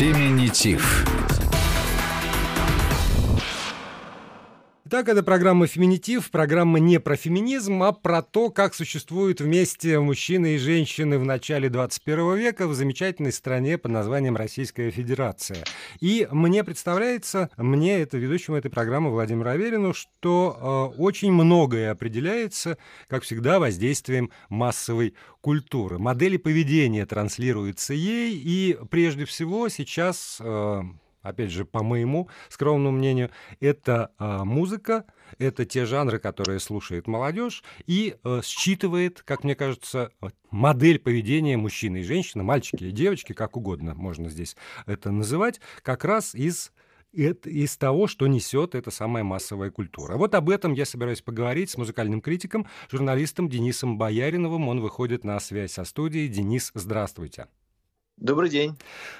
Феминитив. Итак, это программа «Феминитив», программа не про феминизм, а про то, как существуют вместе мужчины и женщины в начале 21 века в замечательной стране под названием Российская Федерация. И мне представляется, мне, это ведущему этой программы Владимиру Аверину, что э, очень многое определяется, как всегда, воздействием массовой культуры. Модели поведения транслируются ей, и прежде всего сейчас... Э, опять же, по моему скромному мнению, это э, музыка, это те жанры, которые слушает молодежь и э, считывает, как мне кажется, модель поведения мужчины и женщины, мальчики и девочки, как угодно можно здесь это называть, как раз из из того, что несет эта самая массовая культура. Вот об этом я собираюсь поговорить с музыкальным критиком, журналистом Денисом Бояриновым. Он выходит на связь со студией. Денис, здравствуйте. Добрый день.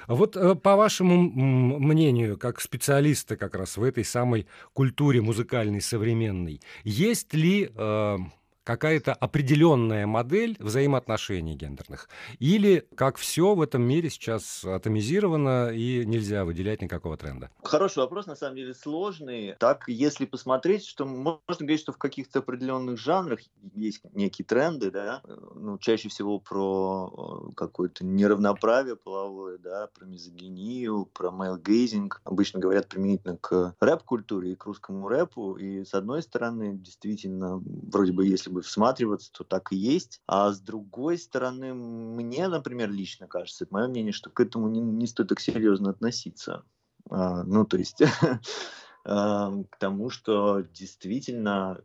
Вот э, по вашему мнению, как специалиста как раз в этой самой культуре музыкальной современной, есть ли э, какая-то определенная модель взаимоотношений гендерных? Или как все в этом мире сейчас атомизировано и нельзя выделять никакого тренда? Хороший вопрос, на самом деле сложный. Так, если посмотреть, что можно говорить, что в каких-то определенных жанрах есть некие тренды, да, ну, чаще всего про э, какое-то неравноправие половое, да, про мизогинию, про мейлгейзинг. Обычно говорят применительно к рэп-культуре и к русскому рэпу. И с одной стороны, действительно, вроде бы, если бы всматриваться, то так и есть. А с другой стороны, мне, например, лично кажется, это мое мнение, что к этому не, не стоит так серьезно относиться. А, ну, то есть к тому, что действительно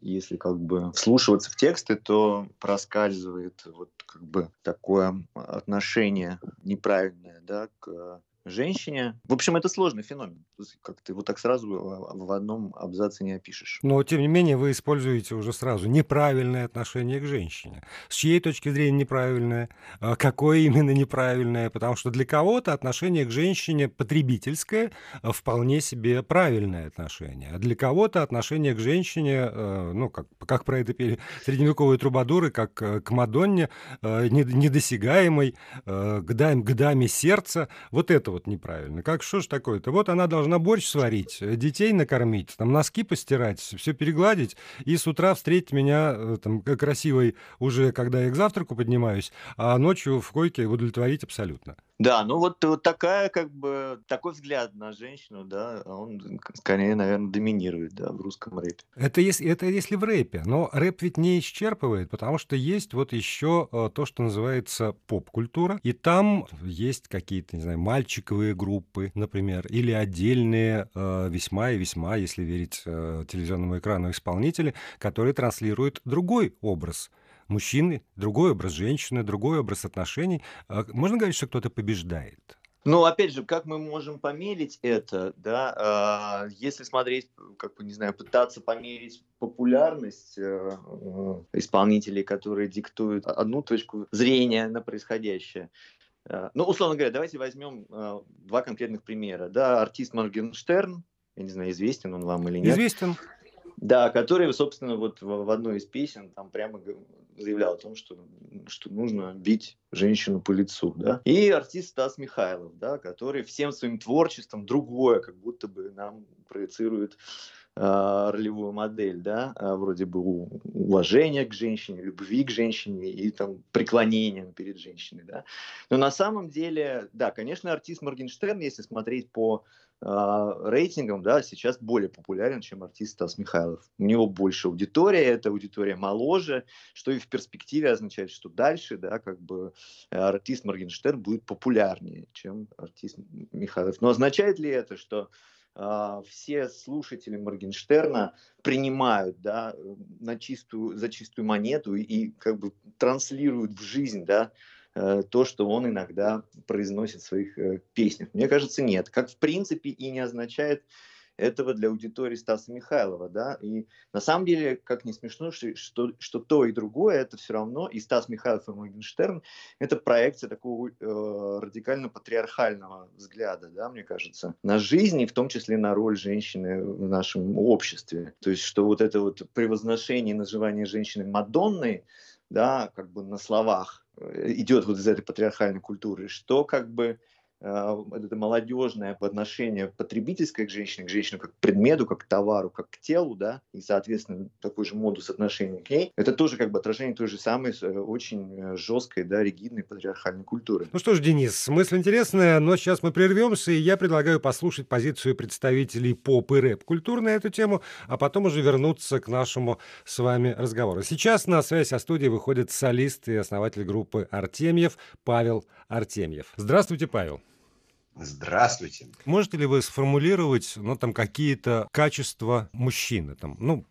если как бы вслушиваться в тексты, то проскальзывает вот как бы такое отношение неправильное, да, к женщине. В общем, это сложный феномен. Как ты его так сразу в одном абзаце не опишешь. Но, тем не менее, вы используете уже сразу неправильное отношение к женщине. С чьей точки зрения неправильное? А какое именно неправильное? Потому что для кого-то отношение к женщине потребительское а вполне себе правильное отношение. А для кого-то отношение к женщине, э, ну, как, как про это пели средневековые трубадуры, как э, к Мадонне, э, недосягаемой, годами, годами сердца. Вот это вот неправильно. Как что ж такое-то? Вот она должна борщ сварить, детей накормить, там носки постирать, все перегладить, и с утра встретить меня э, там красивой уже, когда я к завтраку поднимаюсь, а ночью в койке удовлетворить абсолютно. Да, ну вот, вот такая, как бы, такой взгляд на женщину, да, он скорее, наверное, доминирует, да, в русском рэпе. Это если, это если в рэпе, но рэп ведь не исчерпывает, потому что есть вот еще э, то, что называется поп-культура, и там есть какие-то, не знаю, мальчиковые группы, например, или отдельные э, весьма и весьма, если верить э, телевизионному экрану, исполнители, которые транслируют другой образ – мужчины, другой образ женщины, другой образ отношений. А можно говорить, что кто-то побеждает? Ну, опять же, как мы можем померить это, да, э, если смотреть, как бы, не знаю, пытаться померить популярность э, исполнителей, которые диктуют одну точку зрения на происходящее. Э, ну, условно говоря, давайте возьмем э, два конкретных примера, да, артист Моргенштерн, я не знаю, известен он вам или нет. Известен. Да, который, собственно, вот в, в одной из песен там прямо заявлял о том, что, что нужно бить женщину по лицу, да. И артист Стас Михайлов, да, который всем своим творчеством другое, как будто бы нам проецирует э, ролевую модель, да, э, вроде бы уважения к женщине, любви к женщине и там преклонения перед женщиной, да. Но на самом деле, да, конечно, артист Моргенштерн, если смотреть по а, рейтингом, да, сейчас более популярен, чем артист Стас Михайлов. У него больше аудитория, эта аудитория моложе, что и в перспективе означает, что дальше, да, как бы э, артист Моргенштерн будет популярнее, чем артист Михайлов. Но означает ли это, что Uh, все слушатели Моргенштерна принимают да, на чистую, за чистую монету и, и как бы транслируют в жизнь да, то, что он иногда произносит в своих э, песнях. Мне кажется, нет. Как в принципе и не означает этого для аудитории Стаса Михайлова, да, и на самом деле, как не смешно, что, что, то и другое, это все равно, и Стас Михайлов, и Моргенштерн, это проекция такого э, радикально-патриархального взгляда, да, мне кажется, на жизнь, и в том числе на роль женщины в нашем обществе. То есть, что вот это вот превозношение и называние женщины Мадонной, да, как бы на словах, Э, идет вот из этой патриархальной культуры, что как бы это молодежное отношение потребительское к женщине, к женщине как к предмету, как к товару, как к телу, да, и, соответственно, такой же модус отношения к ней, это тоже как бы отражение той же самой э, очень жесткой, да, ригидной патриархальной культуры. Ну что ж, Денис, мысль интересная, но сейчас мы прервемся, и я предлагаю послушать позицию представителей поп и рэп-культуры на эту тему, а потом уже вернуться к нашему с вами разговору. Сейчас на связь со студией выходит солист и основатель группы «Артемьев» Павел Артемьев. Здравствуйте, Павел. Здравствуйте. Можете ли вы сформулировать, ну, там, какие-то качества мужчины, там, ну,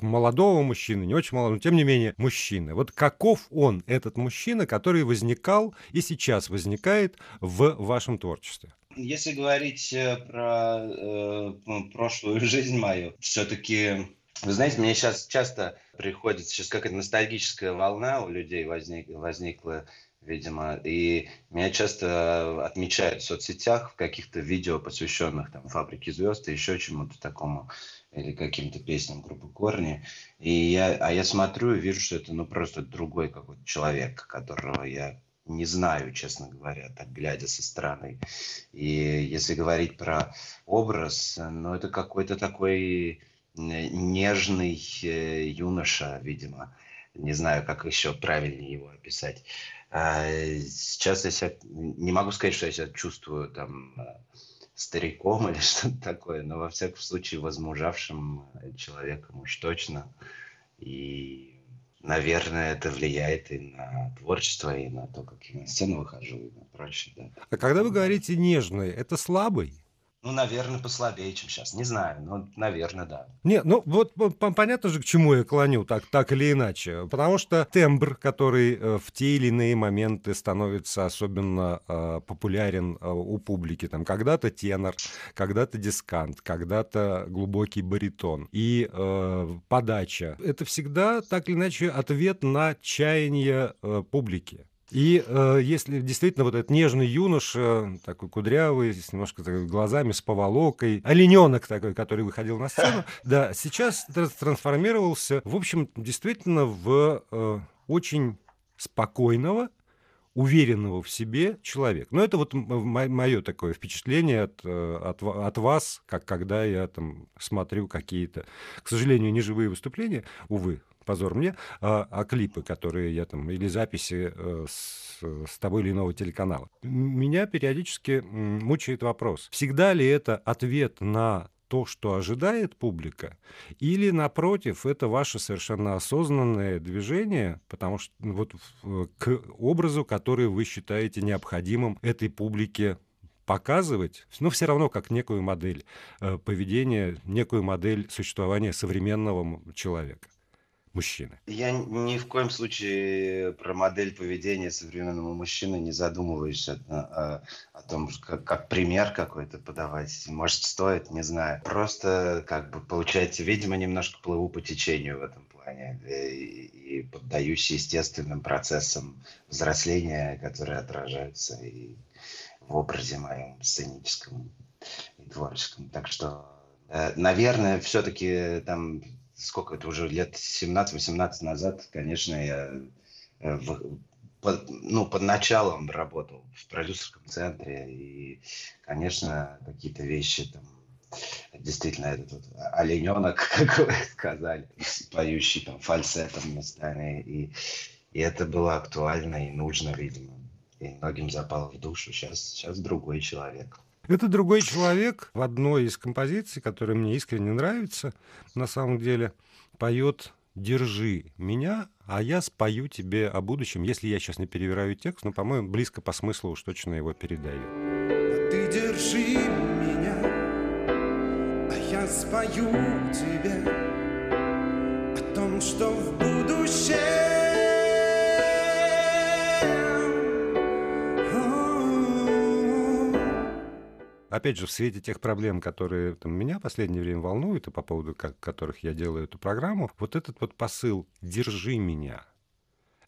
молодого мужчины, не очень молодого, но тем не менее мужчины. Вот каков он, этот мужчина, который возникал и сейчас возникает в вашем творчестве? Если говорить э, про э, прошлую жизнь мою, все-таки вы знаете, мне сейчас часто приходится, сейчас какая-то ностальгическая волна у людей возник, возникла, видимо, и меня часто отмечают в соцсетях в каких-то видео, посвященных там «Фабрике звезд» и еще чему-то такому, или каким-то песням группы «Корни». И я, а я смотрю и вижу, что это ну просто другой какой-то человек, которого я не знаю, честно говоря, так глядя со стороны. И если говорить про образ, ну это какой-то такой нежный э, юноша, видимо. Не знаю, как еще правильнее его описать. А сейчас я себя, не могу сказать, что я себя чувствую там э, стариком или что-то такое, но во всяком случае возмужавшим э, человеком уж точно. И, наверное, это влияет и на творчество, и на то, как я на сцену выхожу, и на прочее. Да. А когда вы говорите нежный, это слабый? Ну, наверное, послабее, чем сейчас. Не знаю, но, наверное, да. Не, ну вот понятно же, к чему я клоню, так, так или иначе. Потому что тембр, который э, в те или иные моменты становится особенно э, популярен э, у публики. Там когда-то тенор, когда-то дискант, когда-то глубокий баритон. И э, подача. Это всегда, так или иначе, ответ на чаяние э, публики. И э, если действительно вот этот нежный юноша, такой кудрявый, с немножко так, глазами, с поволокой, олененок такой, который выходил на сцену, да, сейчас трансформировался, в общем, действительно в э, очень спокойного, уверенного в себе человека. Но это вот мое такое впечатление от, э, от, от вас, как когда я там смотрю какие-то, к сожалению, неживые выступления, увы, позор мне, а, а клипы, которые я там, или записи э, с, с того или иного телеканала. Меня периодически мучает вопрос, всегда ли это ответ на то, что ожидает публика, или, напротив, это ваше совершенно осознанное движение, потому что ну, вот к образу, который вы считаете необходимым этой публике показывать, но все равно как некую модель э, поведения, некую модель существования современного человека мужчины? Я ни в коем случае про модель поведения современного мужчины не задумываюсь о, о, о том, как, как пример какой-то подавать. Может, стоит, не знаю. Просто, как бы, получается, видимо, немножко плыву по течению в этом плане и, и поддаюсь естественным процессам взросления, которые отражаются и в образе моем сценическом и творческом. Так что, э, наверное, все-таки там сколько это уже лет 17-18 назад, конечно, я э, в, под, ну, под началом работал в продюсерском центре, и, конечно, какие-то вещи там, действительно, этот вот олененок, как вы сказали, поющий там фальцетом местами, и, и это было актуально и нужно, видимо, и многим запало в душу. Сейчас, сейчас другой человек. Это другой человек в одной из композиций, которая мне искренне нравится, на самом деле, поет «Держи меня, а я спою тебе о будущем». Если я сейчас не перевираю текст, но, по-моему, близко по смыслу уж точно его передаю. Ты держи меня, а я спою тебе о том, что в будущем опять же, в свете тех проблем, которые там, меня в последнее время волнуют, и по поводу которых я делаю эту программу, вот этот вот посыл «держи меня»,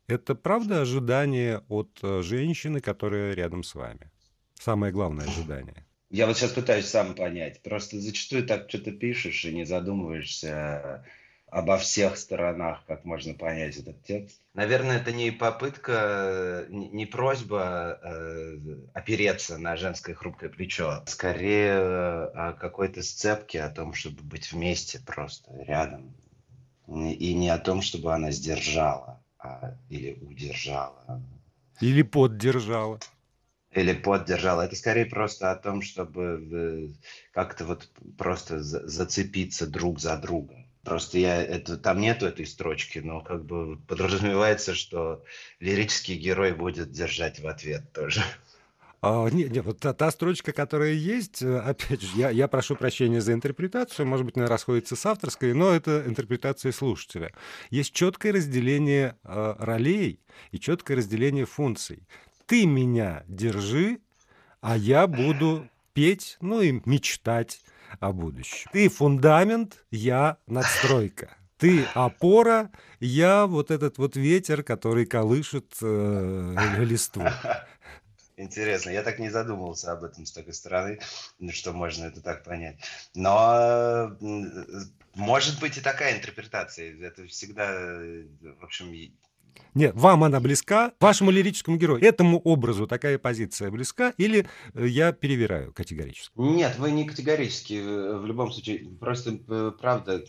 это правда ожидание от э, женщины, которая рядом с вами? Самое главное ожидание. Я вот сейчас пытаюсь сам понять. Просто зачастую так что-то пишешь и не задумываешься, обо всех сторонах, как можно понять этот текст. Наверное, это не попытка, не просьба э, опереться на женское хрупкое плечо, скорее э, о какой-то сцепке, о том, чтобы быть вместе просто рядом. И не о том, чтобы она сдержала а, или удержала. Или поддержала. Или поддержала. Это скорее просто о том, чтобы как-то вот просто зацепиться друг за друга. Просто я это там нету этой строчки, но как бы подразумевается, что лирический герой будет держать в ответ тоже. А, не, не, вот та, та строчка, которая есть, э, опять же, я, я прошу прощения за интерпретацию, может быть, она расходится с авторской, но это интерпретация слушателя. Есть четкое разделение э, ролей и четкое разделение функций. Ты меня держи, а я буду петь, ну и мечтать о будущем. Ты фундамент, я надстройка. Ты опора, я вот этот вот ветер, который колышет э, листву. Интересно, я так не задумывался об этом с такой стороны, что можно это так понять. Но может быть и такая интерпретация. Это всегда, в общем, нет, вам она близка, вашему лирическому герою, этому образу такая позиция близка, или э, я перевираю категорически? Нет, вы не категорически, в любом случае, просто э, правда,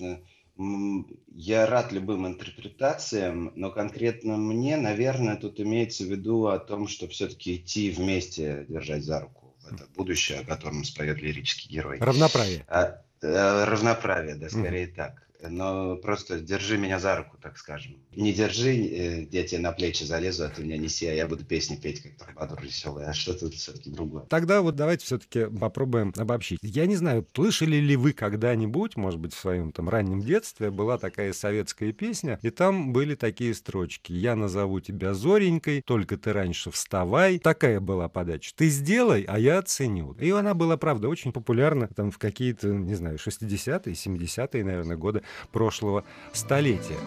я рад любым интерпретациям, но конкретно мне, наверное, тут имеется в виду о том, что все-таки идти вместе, держать за руку. Это будущее, о котором споет лирический герой. Равноправие. А, а, равноправие, да, скорее mm. так но просто держи меня за руку, так скажем. Не держи, э, я тебе на плечи залезу, а ты меня неси, а я буду песни петь, как Трубадур веселый, а что тут все-таки другое. Тогда вот давайте все-таки попробуем обобщить. Я не знаю, слышали ли вы когда-нибудь, может быть, в своем там раннем детстве, была такая советская песня, и там были такие строчки. «Я назову тебя Зоренькой, только ты раньше вставай». Такая была подача. «Ты сделай, а я оценю». И она была, правда, очень популярна там в какие-то, не знаю, 60-е, 70-е, наверное, годы прошлого столетия.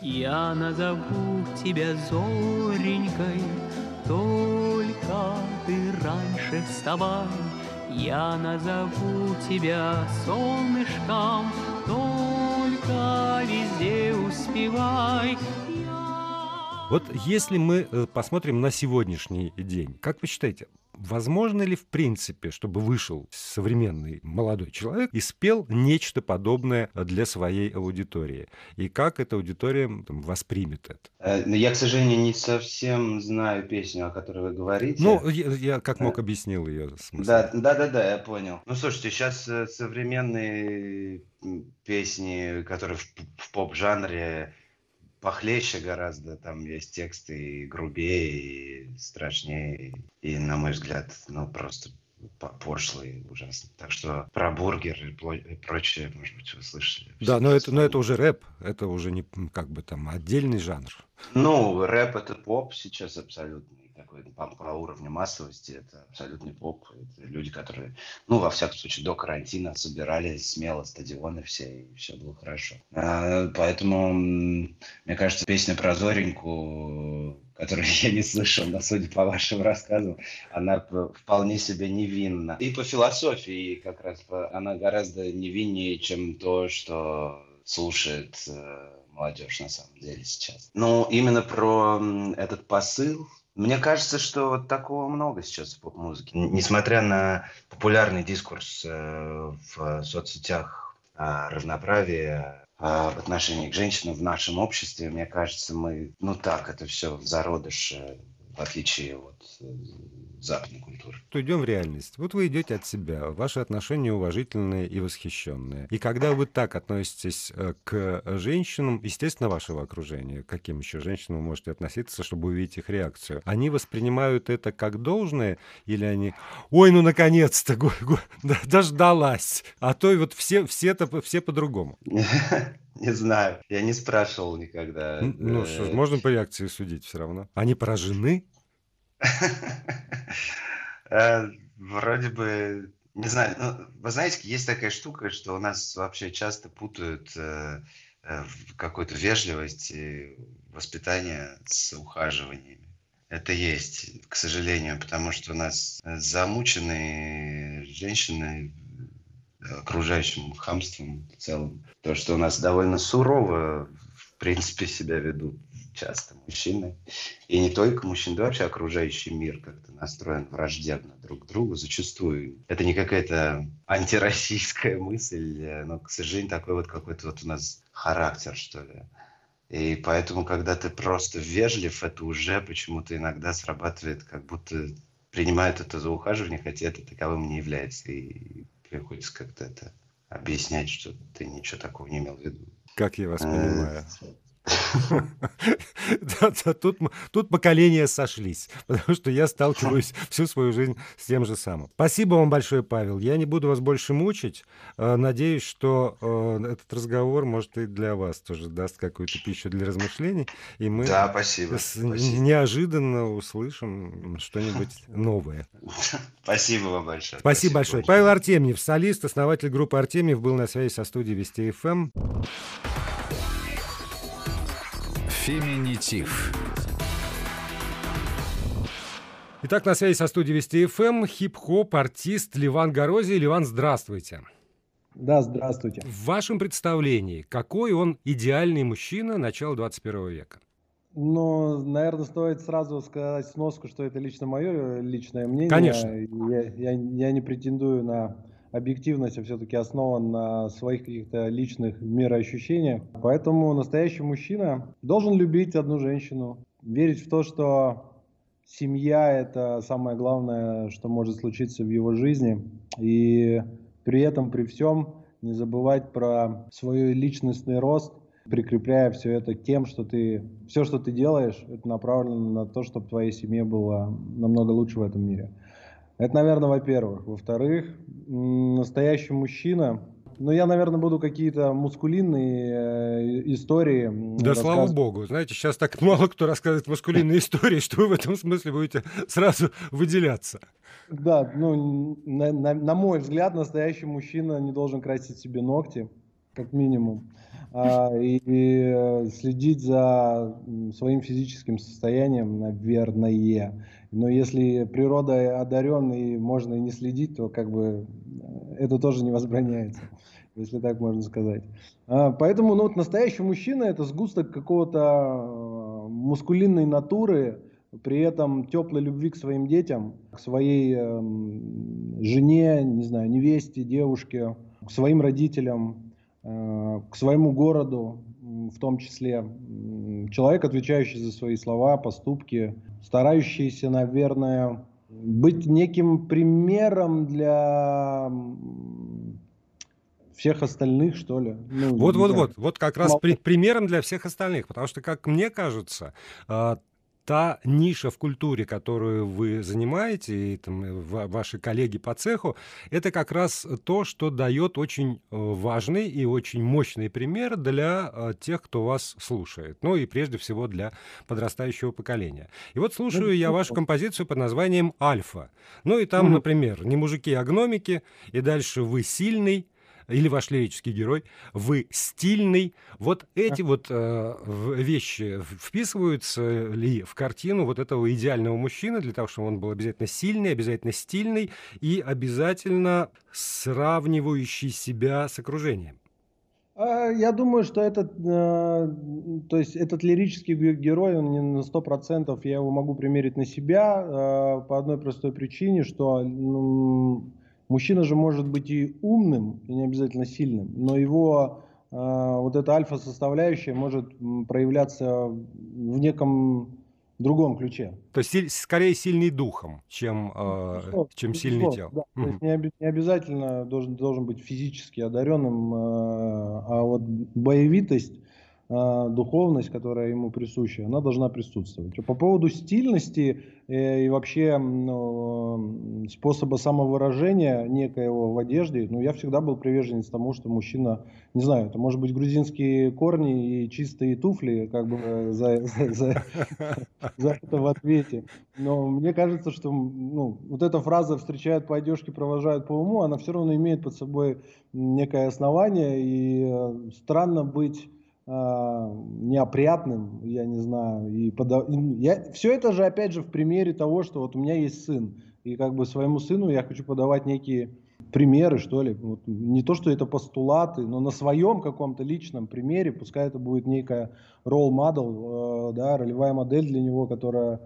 Я назову тебя Зоренькой, только ты раньше вставай. Я назову тебя солнышком, только везде успевай. Вот если мы э, посмотрим на сегодняшний день, как вы считаете, возможно ли в принципе, чтобы вышел современный молодой человек и спел нечто подобное для своей аудитории? И как эта аудитория там, воспримет это? Э, ну, я, к сожалению, не совсем знаю песню, о которой вы говорите. Ну, я, я как мог объяснил ее смысл. Да, да, да, да, я понял. Ну, слушайте, сейчас э, современные песни, которые в, в поп-жанре похлеще гораздо, там есть тексты и грубее, и страшнее, и, на мой взгляд, ну, просто пошлые ужасно. Так что про бургер и прочее, может быть, вы слышали. Да, но это, но это уже рэп, это уже не как бы там отдельный жанр. Ну, рэп это поп сейчас абсолютно такой по, по уровню массовости, это абсолютный поп. Это люди, которые, ну, во всяком случае, до карантина собирали смело стадионы все, и все было хорошо. А, поэтому, мне кажется, песня про Зореньку, которую я не слышал, но судя по вашим рассказам, она вполне себе невинна. И по философии как раз она гораздо невиннее, чем то, что слушает э, молодежь на самом деле сейчас. Ну, именно про этот посыл, мне кажется, что вот такого много сейчас в поп-музыке. Несмотря на популярный дискурс э, в соцсетях о равноправии, в отношении к женщинам в нашем обществе, мне кажется, мы, ну так, это все в зародыше, в отличие от э, западной культуры. То идем в реальность. Вот вы идете от себя, ваши отношения уважительные и восхищенные. И когда вы так относитесь э, к женщинам, естественно, вашего окружения, к каким еще женщинам вы можете относиться, чтобы увидеть их реакцию, они воспринимают это как должное или они, ой, ну наконец-то, дождалась, а то и вот все, все-то все по-другому. Не знаю, я не спрашивал никогда. Ну что ж, э, можно по реакции судить все равно. Они поражены? Э, вроде бы, не знаю, ну, вы знаете, есть такая штука, что у нас вообще часто путают э, э, какую-то вежливость и воспитание с ухаживаниями. Это есть, к сожалению, потому что у нас замученные женщины окружающим хамством в целом. То, что у нас довольно сурово, в принципе, себя ведут часто мужчины. И не только мужчины, да вообще окружающий мир как-то настроен враждебно друг к другу зачастую. Это не какая-то антироссийская мысль, но, к сожалению, такой вот какой-то вот у нас характер, что ли. И поэтому, когда ты просто вежлив, это уже почему-то иногда срабатывает, как будто принимают это за ухаживание, хотя это таковым не является. И приходится как-то это объяснять, что ты ничего такого не имел в виду. Как я вас э, понимаю. Тут, тут поколения сошлись, потому что я сталкиваюсь всю свою жизнь с тем же самым. Спасибо вам большое, Павел. Я не буду вас больше мучить. Э, надеюсь, что э, этот разговор, может, и для вас тоже даст какую-то пищу для размышлений. И мы да, спасибо, неожиданно услышим что-нибудь новое. Спасибо вам большое. Спасибо, спасибо большое. Павел Артемьев, солист, основатель группы Артемьев, был на связи со студией Вести ФМ. Феминитив. Итак, на связи со студией Вести ФМ хип-хоп артист Леван Горозия. Леван, здравствуйте. Да, здравствуйте. В вашем представлении, какой он идеальный мужчина начала 21 века? Ну, наверное, стоит сразу сказать сноску, что это лично мое личное мнение. Конечно. Я, я, я не претендую на объективность все-таки основан на своих каких-то личных мироощущениях. Поэтому настоящий мужчина должен любить одну женщину, верить в то, что семья – это самое главное, что может случиться в его жизни. И при этом, при всем, не забывать про свой личностный рост, прикрепляя все это тем, что ты, все, что ты делаешь, это направлено на то, чтобы твоей семье было намного лучше в этом мире. Это, наверное, во-первых. Во-вторых, настоящий мужчина. Ну, я, наверное, буду какие-то мускулинные э, истории. Да, слава богу. Знаете, сейчас так мало кто рассказывает мускулинные истории, что вы в этом смысле будете сразу выделяться. Да, ну, на, на, на мой взгляд, настоящий мужчина не должен красить себе ногти, как минимум, а, и, и следить за своим физическим состоянием, наверное. Но если природа одарен и можно и не следить, то как бы э, это тоже не возбраняется, если так можно сказать. А, поэтому ну, вот настоящий мужчина это сгусток какого-то э, мускулинной натуры, при этом теплой любви к своим детям, к своей э, жене, не знаю, невесте, девушке, к своим родителям, э, к своему городу, в том числе. Человек, отвечающий за свои слова, поступки, старающийся, наверное, быть неким примером для всех остальных, что ли. Ну, вот, вот, вот, вот как раз при, примером для всех остальных, потому что, как мне кажется, а, та ниша в культуре, которую вы занимаете, и там, э, ваши коллеги по цеху, это как раз то, что дает очень э, важный и очень мощный пример для э, тех, кто вас слушает. Ну и прежде всего для подрастающего поколения. И вот слушаю ну, я вашу композицию под названием «Альфа». Ну и там, например, «Не мужики, а гномики», и дальше «Вы сильный», или ваш лирический герой, вы стильный. Вот эти вот э, вещи вписываются ли в картину вот этого идеального мужчины для того, чтобы он был обязательно сильный, обязательно стильный и обязательно сравнивающий себя с окружением? А, я думаю, что этот, э, то есть этот лирический герой, он не на сто процентов, я его могу примерить на себя э, по одной простой причине, что ну, Мужчина же может быть и умным, и не обязательно сильным, но его э, вот эта альфа-составляющая может проявляться в неком другом ключе. То есть скорее сильный духом, чем, э, ну, чем сильный телом. Да. То есть не, не обязательно должен, должен быть физически одаренным, э, а вот боевитость а, духовность, которая ему присуща, она должна присутствовать. По поводу стильности э, и вообще ну, способа самовыражения некоего в одежде, ну, я всегда был приверженец тому, что мужчина, не знаю, это может быть грузинские корни и чистые туфли, как бы э, за, за, за, за это в ответе. Но мне кажется, что ну, вот эта фраза «встречают по одежке, провожают по уму», она все равно имеет под собой некое основание, и э, странно быть а, неопрятным, я не знаю, и подав... я... все это же опять же в примере того, что вот у меня есть сын, и как бы своему сыну я хочу подавать некие примеры, что ли. Вот не то, что это постулаты, но на своем каком-то личном примере, пускай это будет некая role model, э, да, ролевая модель для него, которая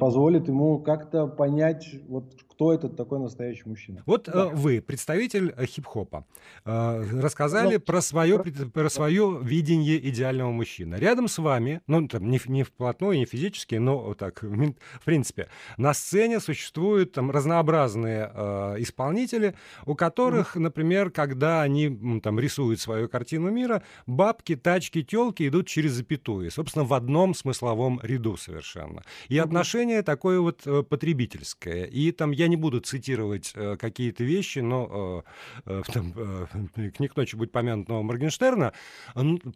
позволит ему как-то понять, вот кто этот такой настоящий мужчина. Вот да. э, вы, представитель э, хип-хопа, э, рассказали ну, про, свое, про, свое видение идеального мужчины. Рядом с вами, ну, там, не, не вплотную, не физически, но вот так, в принципе, на сцене существуют там разнообразные э, исполнители, у которых, mm-hmm. например, когда они там рисуют свою картину мира, бабки, тачки, телки идут через запятую, собственно, в одном смысловом ряду совершенно. И mm-hmm. отношение такое вот потребительское. И там я я не буду цитировать э, какие-то вещи, но э, э, там, э, книг ночи будет помянутого Моргенштерна,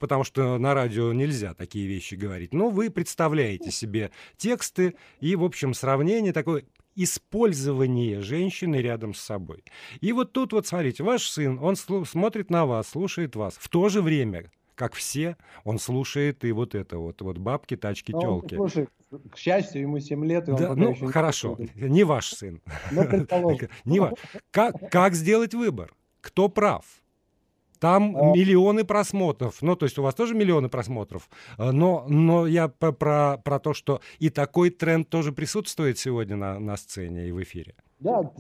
потому что на радио нельзя такие вещи говорить. Но вы представляете себе тексты и, в общем, сравнение такое использование женщины рядом с собой. И вот тут вот, смотрите, ваш сын, он смотрит на вас, слушает вас. В то же время как все, он слушает и вот это вот, вот бабки, тачки, ну, телки. Слушай, к счастью, ему 7 лет, и он да, ну, еще хорошо, не, не ваш сын. Ну, не ваш. Как, как сделать выбор? Кто прав? Там а... миллионы просмотров. Ну, то есть у вас тоже миллионы просмотров. А, но, но я про, про то, что и такой тренд тоже присутствует сегодня на, на сцене и в эфире. Да,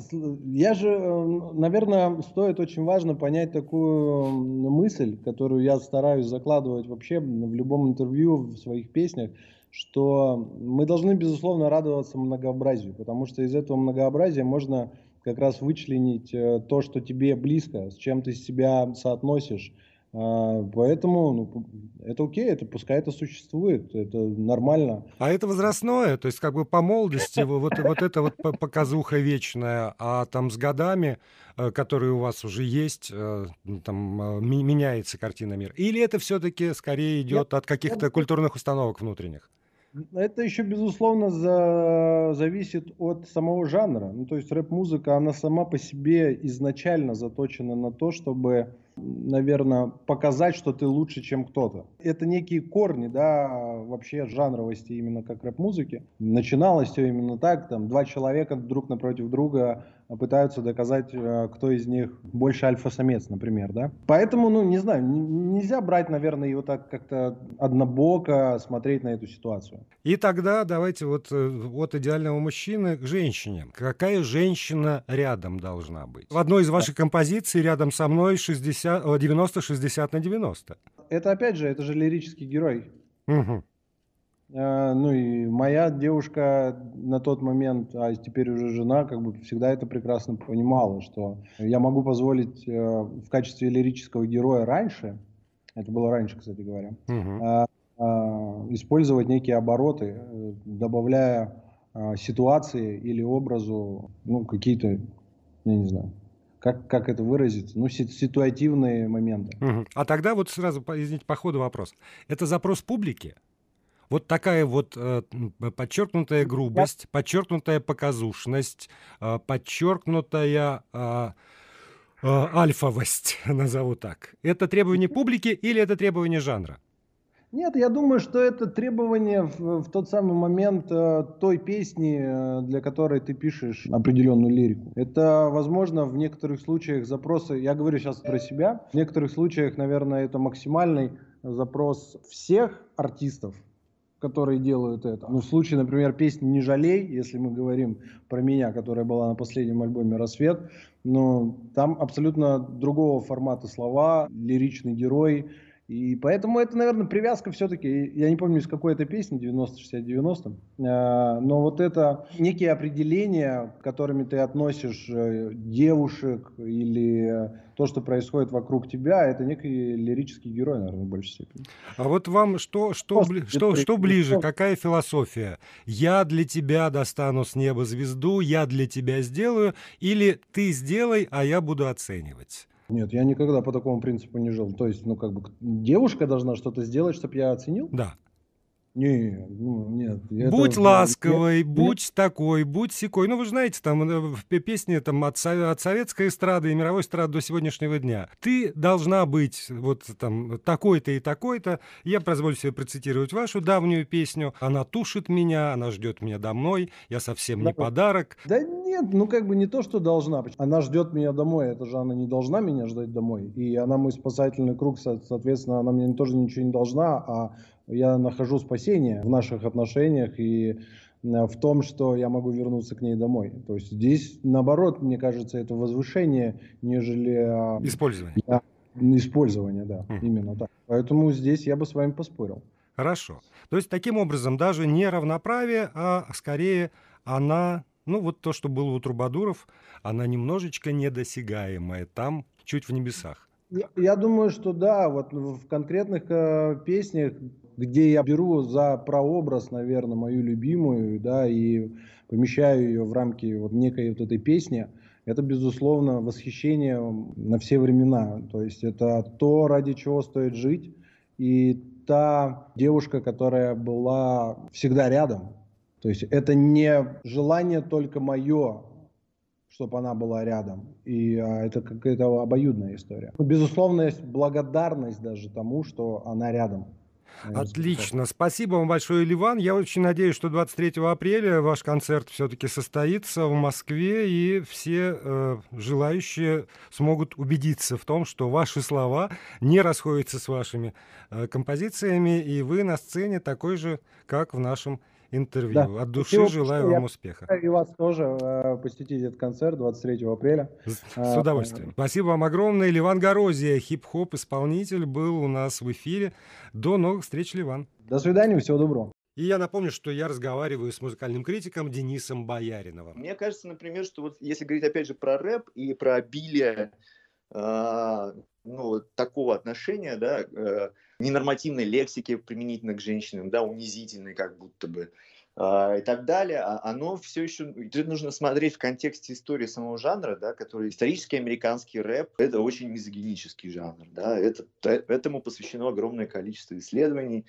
я же, э, наверное, стоит очень важно понять такую мысль, которую я стараюсь закладывать вообще в любом интервью, в своих песнях, что мы должны, безусловно, радоваться многообразию, потому что из этого многообразия можно как раз вычленить э, то, что тебе близко, с чем ты себя соотносишь, поэтому ну, это окей, это пускай это существует, это нормально. А это возрастное, то есть как бы по молодости вот, вот это вот показуха вечная, а там с годами, э, которые у вас уже есть, э, там э, меняется картина мира. Или это все-таки скорее идет от каких-то культурных установок внутренних? Это еще, безусловно, за... зависит от самого жанра. Ну, то есть рэп-музыка, она сама по себе изначально заточена на то, чтобы наверное, показать, что ты лучше, чем кто-то. Это некие корни, да, вообще жанровости именно как рэп-музыки. Начиналось все именно так, там, два человека друг напротив друга пытаются доказать, э, кто из них больше альфа-самец, например, да. Поэтому, ну, не знаю, нельзя брать, наверное, его так как-то однобоко смотреть на эту ситуацию. И тогда давайте вот э, от идеального мужчины к женщине. Какая женщина рядом должна быть? В одной из ваших композиций рядом со мной 60, 90-60 на 90. Это опять же, это же лирический герой. Угу. А, ну и моя девушка на тот момент, а теперь уже жена, как бы всегда это прекрасно понимала, что я могу позволить э, в качестве лирического героя раньше, это было раньше, кстати говоря, угу. использовать некие обороты, э, добавляя ситуации или образу, ну, какие-то, я не знаю, как, как это выразить, ну, ситуативные моменты. Угу. А тогда вот сразу, извините, по ходу вопрос. Это запрос публики? Вот такая вот э, подчеркнутая грубость, подчеркнутая показушность, э, подчеркнутая э, э, альфовость, назову так. Это требование публики или это требование жанра? Нет, я думаю, что это требование в, в тот самый момент э, той песни, э, для которой ты пишешь определенную лирику. Это, возможно, в некоторых случаях запросы, я говорю сейчас про себя, в некоторых случаях, наверное, это максимальный запрос всех артистов, которые делают это. Ну, в случае, например, песни «Не жалей», если мы говорим про меня, которая была на последнем альбоме «Рассвет», ну, там абсолютно другого формата слова, лиричный герой, и поэтому это, наверное, привязка все-таки, я не помню, из какой это песни, 90-60-90, а, но вот это некие определения, которыми ты относишь э, девушек или то, что происходит вокруг тебя, это некий лирический герой, наверное, в большей степени. А вот вам что, что, бли, что, что ближе, какая философия? Я для тебя достану с неба звезду, я для тебя сделаю, или ты сделай, а я буду оценивать? Нет, я никогда по такому принципу не жил. То есть, ну, как бы, девушка должна что-то сделать, чтобы я оценил? Да. Не, ну, нет. это- Будь я- ласковой, я- будь такой, будь секой. Ну, вы же знаете, там э, в пе- песне там, от, от советской эстрады и мировой эстрады до сегодняшнего дня. Ты должна быть вот там такой-то и такой-то. Я позволю себе процитировать вашу давнюю песню. Она тушит меня, она ждет меня домой, я совсем не Да. подарок. Да нет, ну как бы не то, что должна. Она ждет меня домой, это же она не должна меня ждать домой. И она мой спасательный круг, со- соответственно, она мне тоже ничего не должна, а я нахожу спасение в наших отношениях и э, в том, что я могу вернуться к ней домой. То есть здесь, наоборот, мне кажется, это возвышение, нежели а, Использование. использование, да, Мгм. именно так. Поэтому здесь я бы с вами поспорил. Хорошо. То есть таким образом даже не равноправие, а скорее она, ну вот то, что было у Трубадуров, она немножечко недосягаемая там, чуть в небесах. Я, я думаю, что да, вот в конкретных э, песнях, где я беру за прообраз, наверное, мою любимую, да, и помещаю ее в рамки вот некой вот этой песни, это, безусловно, восхищение на все времена. То есть это то, ради чего стоит жить, и та девушка, которая была всегда рядом. То есть это не желание только мое, чтобы она была рядом. И а, это какая-то обоюдная история. Безусловно, есть благодарность даже тому, что она рядом. Отлично. Спасибо вам большое, Ливан. Я очень надеюсь, что 23 апреля ваш концерт все-таки состоится в Москве, и все э, желающие смогут убедиться в том, что ваши слова не расходятся с вашими э, композициями, и вы на сцене такой же, как в нашем интервью. Да. От души Спасибо желаю большое. вам Я успеха. И вас тоже э, посетить этот концерт 23 апреля. С с А, удовольствием. Спасибо вам огромное. Ливан Горозия, хип-хоп-исполнитель, был у нас в эфире. До новых встреч, Ливан. До свидания, всего доброго. И я напомню, что я разговариваю с музыкальным критиком Денисом Бояриновым. Мне кажется, например, что вот если говорить опять же про рэп и про обилие ну, вот такого отношения, да, э, ненормативной лексики применительно к женщинам, да, унизительной как будто бы, а, и так далее, а оно все еще, это нужно смотреть в контексте истории самого жанра, да, который исторический американский рэп, это очень мизогинический жанр, да, это, т- этому посвящено огромное количество исследований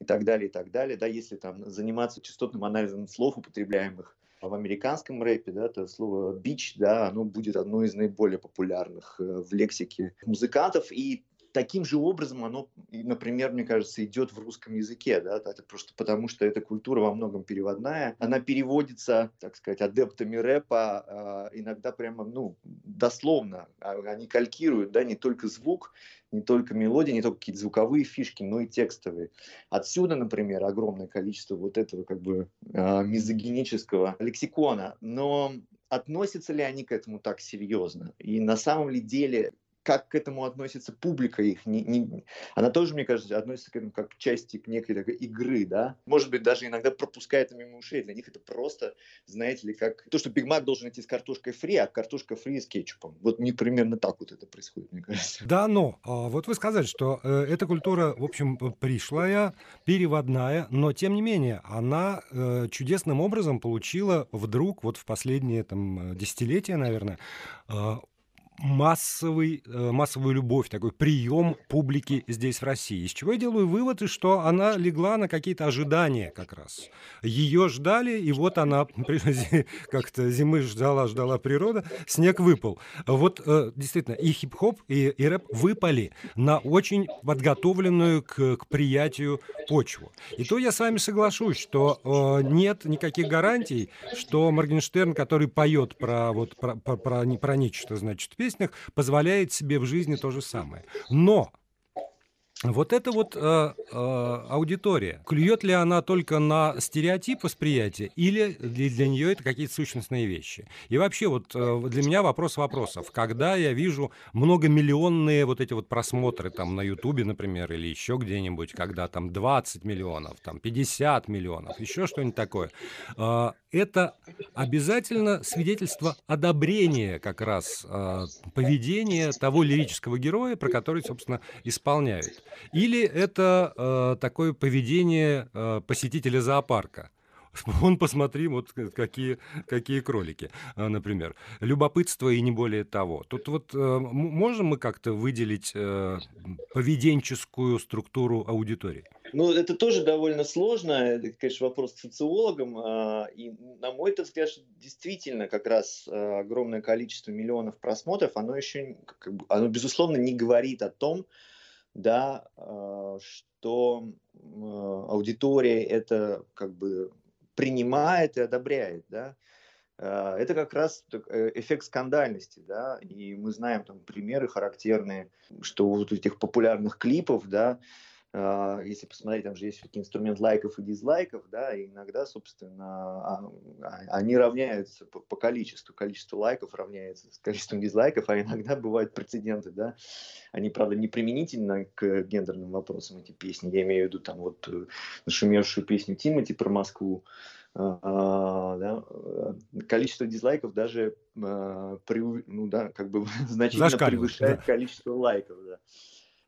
и так далее, и так далее, да, если там заниматься частотным анализом слов, употребляемых в американском рэпе, да, то слово бич, да, оно будет одно из наиболее популярных э, в лексике музыкантов, и таким же образом оно, например, мне кажется, идет в русском языке, да, это просто потому, что эта культура во многом переводная, она переводится, так сказать, адептами рэпа а, иногда прямо, ну, дословно, А, они калькируют, да, не только звук, не только мелодия, не только какие-то звуковые фишки, но и текстовые. Отсюда, например, огромное количество вот этого как бы а, мизогинического лексикона. Но относятся ли они к этому так серьезно? И на самом ли деле как к этому относится публика их. Не, не, она тоже, мне кажется, относится к этому как к части некой такой игры, да. Может быть, даже иногда пропускает мимо ушей. Для них это просто, знаете ли, как то, что Биг Мак должен идти с картошкой фри, а картошка фри с кетчупом. Вот не примерно так вот это происходит, мне кажется. Да, но а, вот вы сказали, что э, эта культура, в общем, п- пришлая, переводная, но тем не менее она э, чудесным образом получила вдруг вот в последние там э, десятилетия, наверное, э, массовый, э, массовую любовь, такой прием публики здесь, в России. Из чего я делаю вывод, что она легла на какие-то ожидания как раз. Ее ждали, и вот она как-то зимы ждала, ждала природа, снег выпал. Вот э, действительно и хип-хоп, и, и рэп выпали на очень подготовленную к, к приятию почву. И то я с вами соглашусь, что э, нет никаких гарантий, что Моргенштерн, который поет про, вот, про, про, про, про нечто, значит, в песнях, позволяет себе в жизни то же самое. Но вот эта вот э, э, аудитория, клюет ли она только на стереотип восприятия, или для, для нее это какие-то сущностные вещи? И вообще вот э, для меня вопрос вопросов. Когда я вижу многомиллионные вот эти вот просмотры там на Ютубе, например, или еще где-нибудь, когда там 20 миллионов, там 50 миллионов, еще что-нибудь такое, э, это обязательно свидетельство одобрения как раз э, поведения того лирического героя, про который, собственно, исполняют. Или это э, такое поведение э, посетителя зоопарка. Он посмотри, вот какие, какие кролики, э, например. Любопытство и не более того. Тут вот э, можем мы как-то выделить э, поведенческую структуру аудитории? Ну, это тоже довольно сложно, это, конечно, вопрос к социологам. А, и, на мой взгляд, действительно как раз а, огромное количество миллионов просмотров, оно еще, как бы, оно, безусловно, не говорит о том, да, а, что аудитория это как бы принимает и одобряет, да. Это как раз э, эффект скандальности, да, и мы знаем там примеры характерные, что вот этих популярных клипов, да, а, если посмотреть, там же есть все-таки инструмент лайков и дизлайков, да, и иногда, собственно, а, а, они равняются по, по количеству. Количество лайков равняется с количеством дизлайков, а иногда бывают прецеденты, да. Они, правда, не применительно к гендерным вопросам, эти песни. Я имею в виду там вот э, нашумевшую песню Тимати про Москву, да, количество дизлайков даже ну, да, как бы значительно превышает да. количество лайков. Да.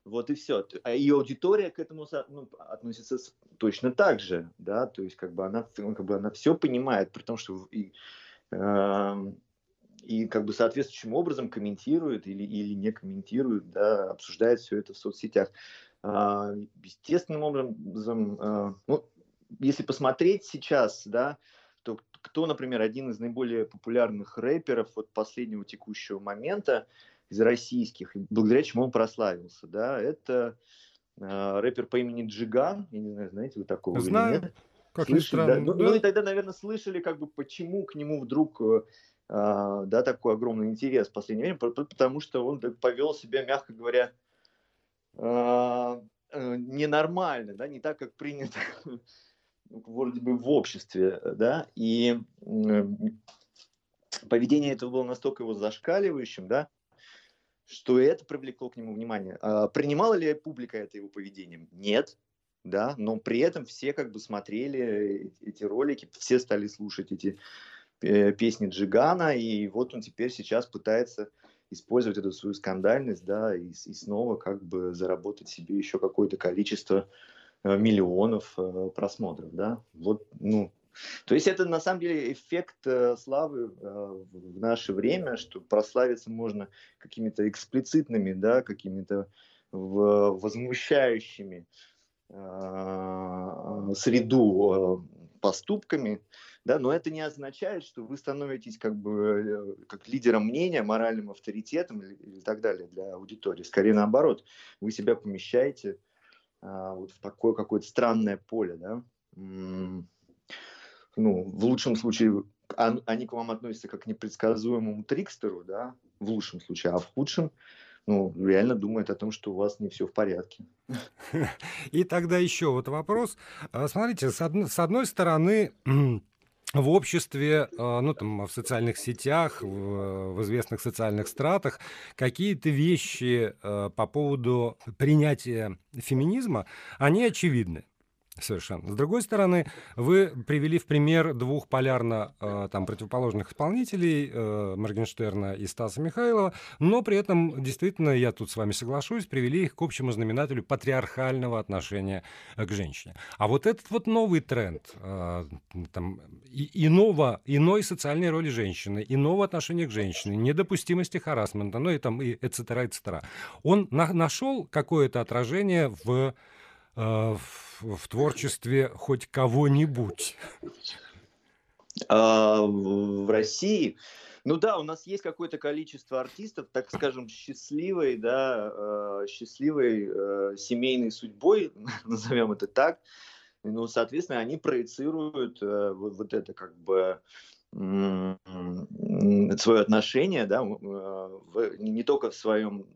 Вот и все. А ее аудитория к этому ну, относится точно так же, да, то есть как бы она, ну, как бы она все понимает, при том, что и, э, и как бы соответствующим образом комментирует или, или не комментирует, да, обсуждает все это в соцсетях. Э, естественным образом, э, ну, если посмотреть сейчас, да, то кто, например, один из наиболее популярных рэперов от последнего текущего момента, из российских, благодаря чему он прославился, да, это э, рэпер по имени Джиган, я не знаю, знаете вы такого Знаю. или нет? Как слышали, да? Ну, да? ну и тогда, наверное, слышали, как бы, почему к нему вдруг э, да, такой огромный интерес в последнее время, потому что он повел себя, мягко говоря, э, ненормально, да, не так, как принято вроде бы в обществе, да, и поведение этого было настолько его зашкаливающим, да, что это привлекло к нему внимание. А, принимала ли публика это его поведением? Нет, да, но при этом все как бы смотрели эти ролики, все стали слушать эти э, песни Джигана, и вот он теперь сейчас пытается использовать эту свою скандальность, да, и, и снова как бы заработать себе еще какое-то количество э, миллионов э, просмотров, да. Вот, ну, то есть это на самом деле эффект э, славы э, в наше время, что прославиться можно какими-то эксплицитными, да, какими-то возмущающими э, среду э, поступками, да, но это не означает, что вы становитесь как бы э, как лидером мнения, моральным авторитетом или, или так далее для аудитории. Скорее наоборот, вы себя помещаете э, вот в такое какое-то странное поле, да ну, в лучшем случае они к вам относятся как к непредсказуемому трикстеру, да, в лучшем случае, а в худшем, ну, реально думают о том, что у вас не все в порядке. И тогда еще вот вопрос. А, смотрите, с, од... с одной стороны, в обществе, а, ну там в социальных сетях, в, в известных социальных стратах какие-то вещи а, по поводу принятия феминизма, они очевидны. Совершенно. С другой стороны, вы привели в пример двух полярно э, там, противоположных исполнителей, э, Моргенштерна и Стаса Михайлова, но при этом, действительно, я тут с вами соглашусь, привели их к общему знаменателю патриархального отношения э, к женщине. А вот этот вот новый тренд э, там, и, иного, иной социальной роли женщины, иного отношения к женщине, недопустимости харасмента, ну и там и etc. etc. Он на, нашел какое-то отражение в в, в творчестве хоть кого-нибудь? А, в России, ну да, у нас есть какое-то количество артистов, так скажем, счастливой, да, э, счастливой э, семейной судьбой, назовем это так. Ну, соответственно, они проецируют э, вот, вот это как бы свое отношение, да, э, в, не только в своем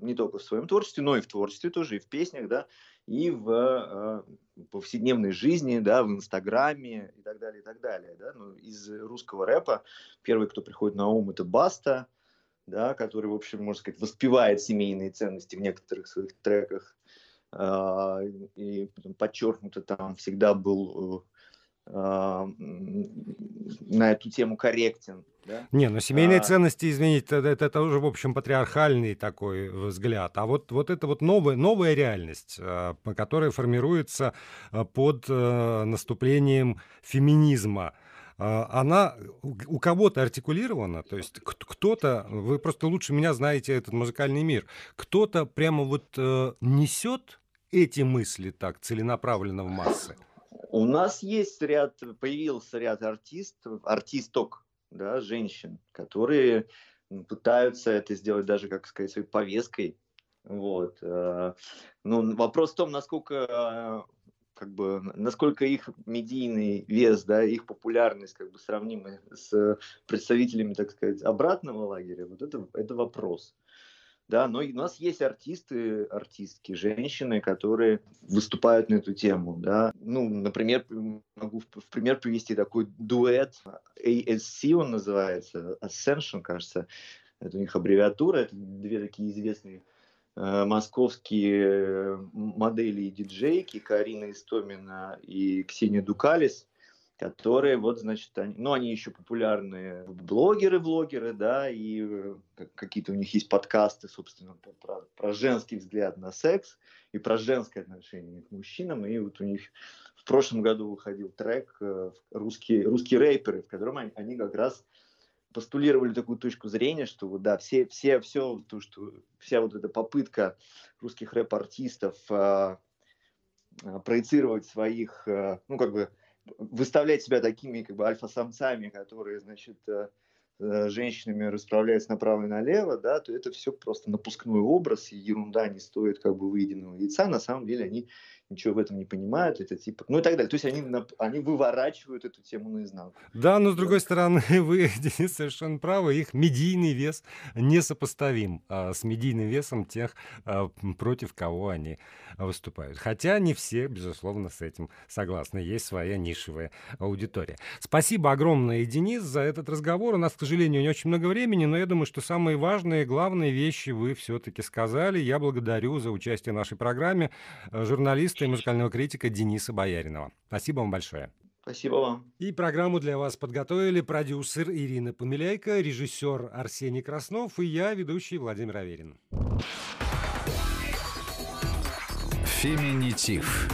не только в своем творчестве, но и в творчестве тоже, и в песнях, да, и в э, повседневной жизни, да, в Инстаграме и так далее, и так далее. Да? Ну, из русского рэпа первый, кто приходит на ум, это Баста, да, который, в общем, можно сказать, воспевает семейные ценности в некоторых своих треках. Э, и подчеркнуто там всегда был э, на эту тему корректен. Да? Не, ну семейные а... ценности, извините, это, это, это уже, в общем, патриархальный такой взгляд. А вот, вот это вот новая, новая реальность, э, которая формируется э, под э, наступлением феминизма она у кого-то артикулирована, то есть кто-то, вы просто лучше меня знаете этот музыкальный мир, кто-то прямо вот несет эти мысли так целенаправленно в массы? У нас есть ряд, появился ряд артистов, артисток, да, женщин, которые пытаются это сделать даже, как сказать, своей повесткой. Вот. Э, ну, вопрос в том, насколько как бы, насколько их медийный вес, да, их популярность как бы сравнима с представителями, так сказать, обратного лагеря, вот это, это вопрос. Да, но у нас есть артисты, артистки, женщины, которые выступают на эту тему. Да. Ну, например, могу в, пример привести такой дуэт ASC, он называется, Ascension, кажется. Это у них аббревиатура, это две такие известные э, московские модели и диджейки, Карина Истомина и Ксения Дукалис которые вот, значит, они, ну, они еще популярные блогеры-влогеры, да, и э, какие-то у них есть подкасты, собственно, про, про женский взгляд на секс и про женское отношение к мужчинам, и вот у них в прошлом году выходил трек э, «Русские, русские рэперы», в котором они, они как раз постулировали такую точку зрения, что вот, да, все, все, все, то, что, вся вот эта попытка русских рэп-артистов а, проецировать своих, а, ну, как бы, выставлять себя такими как бы альфа-самцами, которые, значит, э, э, женщинами расправляются направо и налево, да, то это все просто напускной образ, и ерунда не стоит как бы выеденного яйца. На самом деле они ничего в этом не понимают, это типа, ну и так далее. То есть они, они выворачивают эту тему наизнанку. Да, но с другой стороны, вы, Денис, совершенно правы, их медийный вес несопоставим а, с медийным весом тех, а, против кого они выступают. Хотя не все, безусловно, с этим согласны. Есть своя нишевая аудитория. Спасибо огромное, Денис, за этот разговор. У нас, к сожалению, не очень много времени, но я думаю, что самые важные, главные вещи вы все-таки сказали. Я благодарю за участие в нашей программе журналист журналиста и музыкального критика Дениса Бояринова. Спасибо вам большое. Спасибо вам. И программу для вас подготовили продюсер Ирина Помиляйко, режиссер Арсений Краснов и я, ведущий Владимир Аверин. Феминитив.